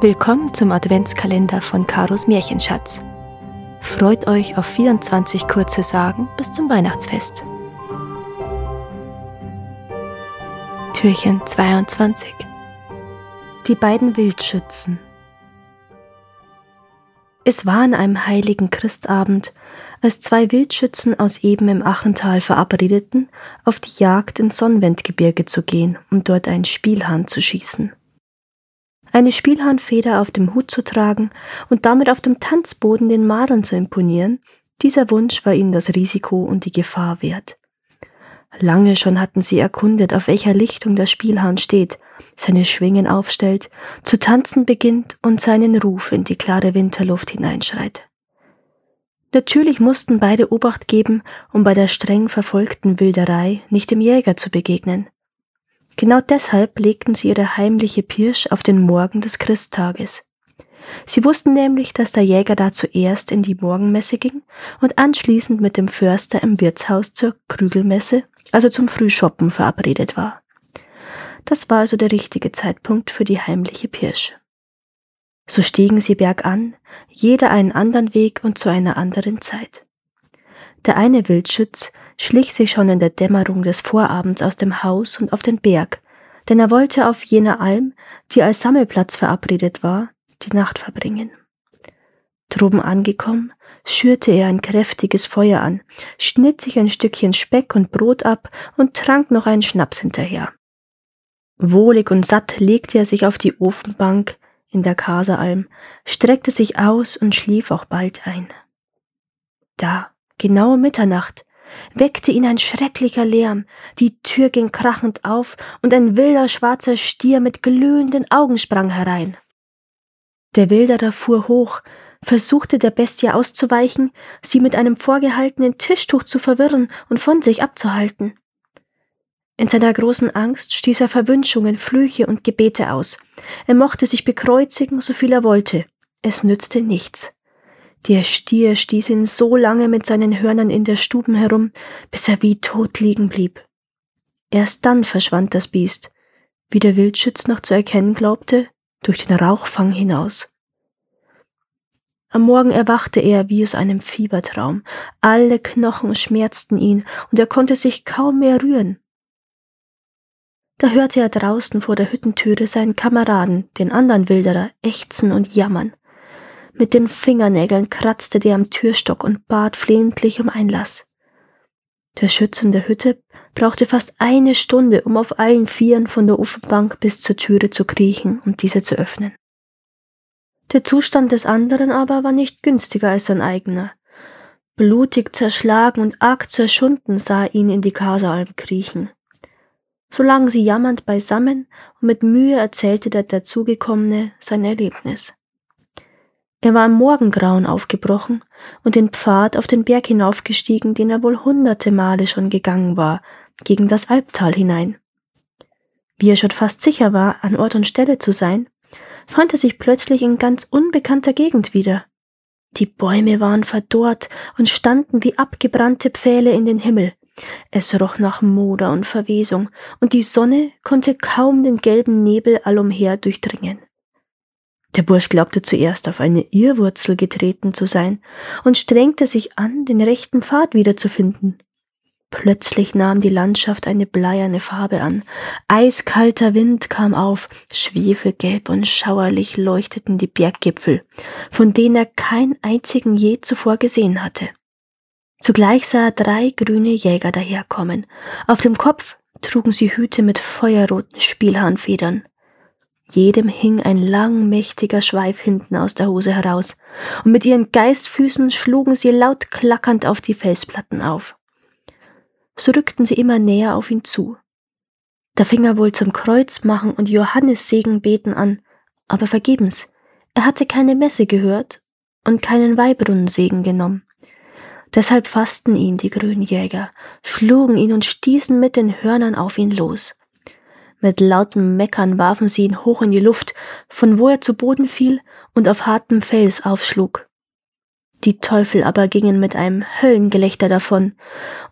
Willkommen zum Adventskalender von Karos Märchenschatz. Freut euch auf 24 kurze Sagen bis zum Weihnachtsfest. Türchen 22 Die beiden Wildschützen Es war an einem heiligen Christabend, als zwei Wildschützen aus eben im Achental verabredeten, auf die Jagd ins Sonnenwendgebirge zu gehen, um dort einen Spielhahn zu schießen eine Spielhahnfeder auf dem Hut zu tragen und damit auf dem Tanzboden den Madern zu imponieren, dieser Wunsch war ihnen das Risiko und die Gefahr wert. Lange schon hatten sie erkundet, auf welcher Lichtung der Spielhahn steht, seine Schwingen aufstellt, zu tanzen beginnt und seinen Ruf in die klare Winterluft hineinschreit. Natürlich mussten beide Obacht geben, um bei der streng verfolgten Wilderei nicht dem Jäger zu begegnen. Genau deshalb legten sie ihre heimliche Pirsch auf den Morgen des Christtages. Sie wussten nämlich, dass der Jäger da zuerst in die Morgenmesse ging und anschließend mit dem Förster im Wirtshaus zur Krügelmesse, also zum Frühschoppen, verabredet war. Das war also der richtige Zeitpunkt für die heimliche Pirsch. So stiegen sie bergan, jeder einen anderen Weg und zu einer anderen Zeit. Der eine Wildschütz schlich sich schon in der Dämmerung des Vorabends aus dem Haus und auf den Berg, denn er wollte auf jener Alm, die als Sammelplatz verabredet war, die Nacht verbringen. Droben angekommen, schürte er ein kräftiges Feuer an, schnitt sich ein Stückchen Speck und Brot ab und trank noch einen Schnaps hinterher. Wohlig und satt legte er sich auf die Ofenbank in der Kaseralm, streckte sich aus und schlief auch bald ein. Da, genau Mitternacht, weckte ihn ein schrecklicher Lärm, die Tür ging krachend auf, und ein wilder schwarzer Stier mit glühenden Augen sprang herein. Der Wilderer fuhr hoch, versuchte der Bestie auszuweichen, sie mit einem vorgehaltenen Tischtuch zu verwirren und von sich abzuhalten. In seiner großen Angst stieß er Verwünschungen, Flüche und Gebete aus. Er mochte sich bekreuzigen, so viel er wollte. Es nützte nichts. Der Stier stieß ihn so lange mit seinen Hörnern in der Stuben herum, bis er wie tot liegen blieb. Erst dann verschwand das Biest, wie der Wildschütz noch zu erkennen glaubte, durch den Rauchfang hinaus. Am Morgen erwachte er wie aus einem Fiebertraum. Alle Knochen schmerzten ihn, und er konnte sich kaum mehr rühren. Da hörte er draußen vor der Hüttentüre seinen Kameraden, den anderen Wilderer, ächzen und jammern. Mit den Fingernägeln kratzte der am Türstock und bat flehentlich um Einlass. Der Schütz in der Hütte brauchte fast eine Stunde, um auf allen Vieren von der Ofenbank bis zur Türe zu kriechen und diese zu öffnen. Der Zustand des anderen aber war nicht günstiger als sein eigener. Blutig zerschlagen und arg zerschunden sah ihn in die Kaseralm kriechen. So lagen sie jammernd beisammen und mit Mühe erzählte der Dazugekommene sein Erlebnis. Er war im Morgengrauen aufgebrochen und den Pfad auf den Berg hinaufgestiegen, den er wohl hunderte Male schon gegangen war, gegen das Albtal hinein. Wie er schon fast sicher war, an Ort und Stelle zu sein, fand er sich plötzlich in ganz unbekannter Gegend wieder. Die Bäume waren verdorrt und standen wie abgebrannte Pfähle in den Himmel. Es roch nach Moder und Verwesung, und die Sonne konnte kaum den gelben Nebel allumher durchdringen. Der Bursch glaubte zuerst auf eine Irrwurzel getreten zu sein und strengte sich an, den rechten Pfad wiederzufinden. Plötzlich nahm die Landschaft eine bleierne Farbe an. Eiskalter Wind kam auf, schwefelgelb und schauerlich leuchteten die Berggipfel, von denen er keinen einzigen je zuvor gesehen hatte. Zugleich sah er drei grüne Jäger daherkommen. Auf dem Kopf trugen sie Hüte mit feuerroten Spielhahnfedern. Jedem hing ein lang, mächtiger Schweif hinten aus der Hose heraus, und mit ihren Geistfüßen schlugen sie laut klackernd auf die Felsplatten auf. So rückten sie immer näher auf ihn zu. Da fing er wohl zum Kreuzmachen und Johannissegenbeten an, aber vergebens. Er hatte keine Messe gehört und keinen Weihbrunnensegen genommen. Deshalb fassten ihn die Grünjäger, schlugen ihn und stießen mit den Hörnern auf ihn los. Mit lautem Meckern warfen sie ihn hoch in die Luft, von wo er zu Boden fiel und auf hartem Fels aufschlug. Die Teufel aber gingen mit einem Höllengelächter davon,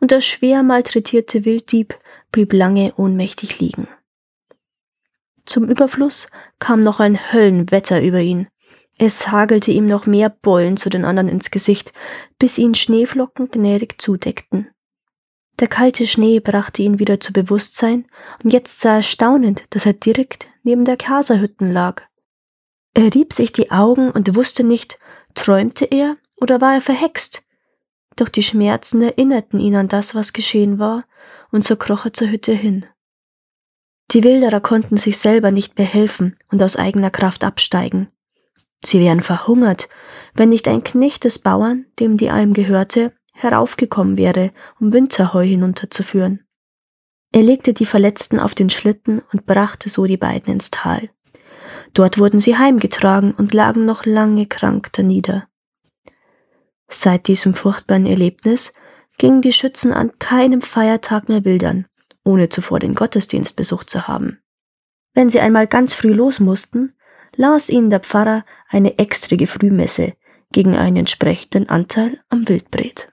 und der schwer malträtierte Wilddieb blieb lange ohnmächtig liegen. Zum Überfluss kam noch ein Höllenwetter über ihn. Es hagelte ihm noch mehr Beulen zu den anderen ins Gesicht, bis ihn Schneeflocken gnädig zudeckten. Der kalte Schnee brachte ihn wieder zu Bewusstsein, und jetzt sah er staunend, dass er direkt neben der Kaserhütten lag. Er rieb sich die Augen und wusste nicht, träumte er oder war er verhext? Doch die Schmerzen erinnerten ihn an das, was geschehen war, und so kroch er zur Hütte hin. Die Wilderer konnten sich selber nicht mehr helfen und aus eigener Kraft absteigen. Sie wären verhungert, wenn nicht ein Knecht des Bauern, dem die Alm gehörte, heraufgekommen wäre, um Winterheu hinunterzuführen. Er legte die Verletzten auf den Schlitten und brachte so die beiden ins Tal. Dort wurden sie heimgetragen und lagen noch lange krank danieder. Seit diesem furchtbaren Erlebnis gingen die Schützen an keinem Feiertag mehr wildern, ohne zuvor den Gottesdienst besucht zu haben. Wenn sie einmal ganz früh los mussten, las ihnen der Pfarrer eine extrige Frühmesse gegen einen entsprechenden Anteil am Wildbret.